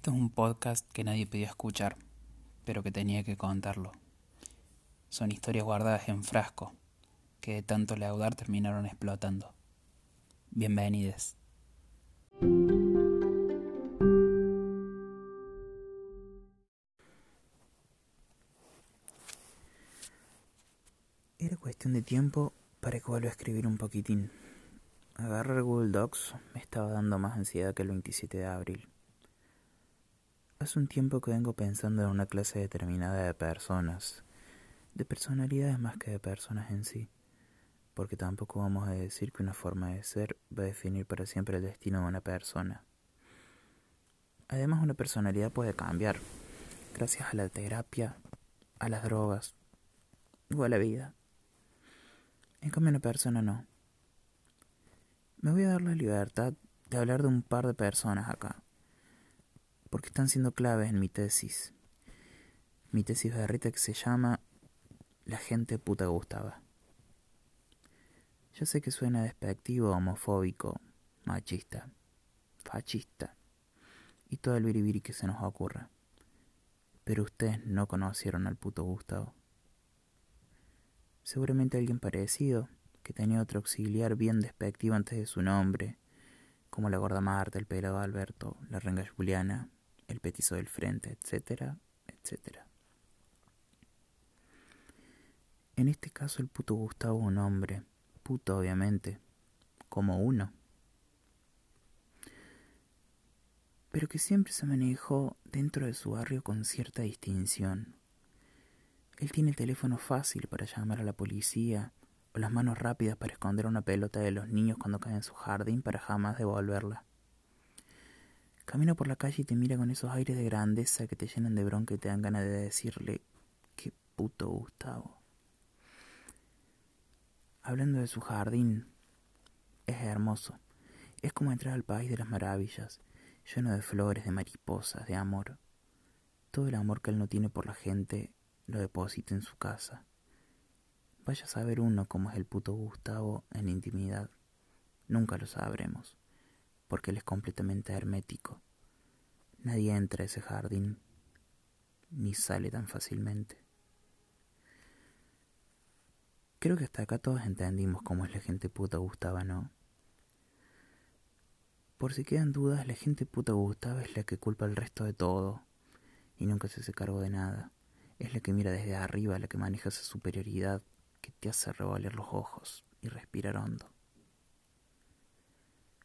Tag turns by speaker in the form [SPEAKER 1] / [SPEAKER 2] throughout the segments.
[SPEAKER 1] Esto es un podcast que nadie pidió escuchar, pero que tenía que contarlo. Son historias guardadas en frasco, que de tanto laudar terminaron explotando. Bienvenidos. Era cuestión de tiempo para que vuelva a escribir un poquitín. Agarrar Google Docs me estaba dando más ansiedad que el 27 de abril. Hace un tiempo que vengo pensando en una clase determinada de personas, de personalidades más que de personas en sí, porque tampoco vamos a decir que una forma de ser va a definir para siempre el destino de una persona. Además, una personalidad puede cambiar, gracias a la terapia, a las drogas o a la vida. En cambio, una persona no. Me voy a dar la libertad de hablar de un par de personas acá porque están siendo claves en mi tesis. Mi tesis berrita que se llama La gente puta gustaba. Yo sé que suena despectivo, homofóbico, machista, fascista y todo el biribiri que se nos ocurra. Pero ustedes no conocieron al puto Gustavo. Seguramente alguien parecido, que tenía otro auxiliar bien despectivo antes de su nombre, como la gorda Marta, el pelado Alberto, la renga Juliana, el petizo del frente, etcétera, etcétera. En este caso el puto Gustavo un hombre, puto obviamente, como uno, pero que siempre se manejó dentro de su barrio con cierta distinción. Él tiene el teléfono fácil para llamar a la policía o las manos rápidas para esconder una pelota de los niños cuando caen en su jardín para jamás devolverla. Camina por la calle y te mira con esos aires de grandeza que te llenan de bronca y te dan ganas de decirle, qué puto Gustavo. Hablando de su jardín, es hermoso. Es como entrar al país de las maravillas, lleno de flores, de mariposas, de amor. Todo el amor que él no tiene por la gente lo deposita en su casa. Vaya a saber uno cómo es el puto Gustavo en intimidad. Nunca lo sabremos porque él es completamente hermético. Nadie entra a ese jardín, ni sale tan fácilmente. Creo que hasta acá todos entendimos cómo es la gente puta Gustava, ¿no? Por si quedan dudas, la gente puta Gustava es la que culpa al resto de todo y nunca se hace cargo de nada. Es la que mira desde arriba, la que maneja esa superioridad que te hace revaler los ojos y respirar hondo.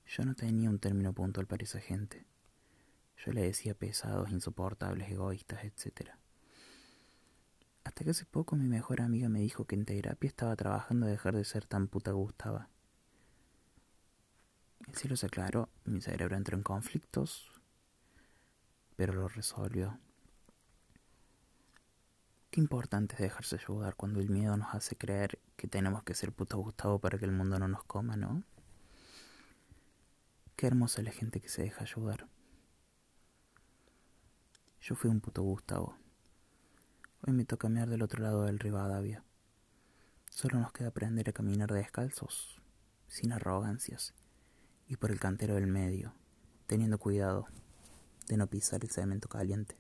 [SPEAKER 1] Yo no tenía un término puntual para esa gente. Yo le decía pesados, insoportables, egoístas, etc. Hasta que hace poco mi mejor amiga me dijo que en terapia estaba trabajando a dejar de ser tan puta gustaba. El cielo se aclaró, mi cerebro entró en conflictos, pero lo resolvió. Qué importante es dejarse ayudar cuando el miedo nos hace creer que tenemos que ser puta Gustavo para que el mundo no nos coma, ¿no? Qué hermosa la gente que se deja ayudar. Yo fui un puto Gustavo. Hoy me toca mirar del otro lado del Rivadavia. Solo nos queda aprender a caminar descalzos, sin arrogancias, y por el cantero del medio, teniendo cuidado de no pisar el cemento caliente.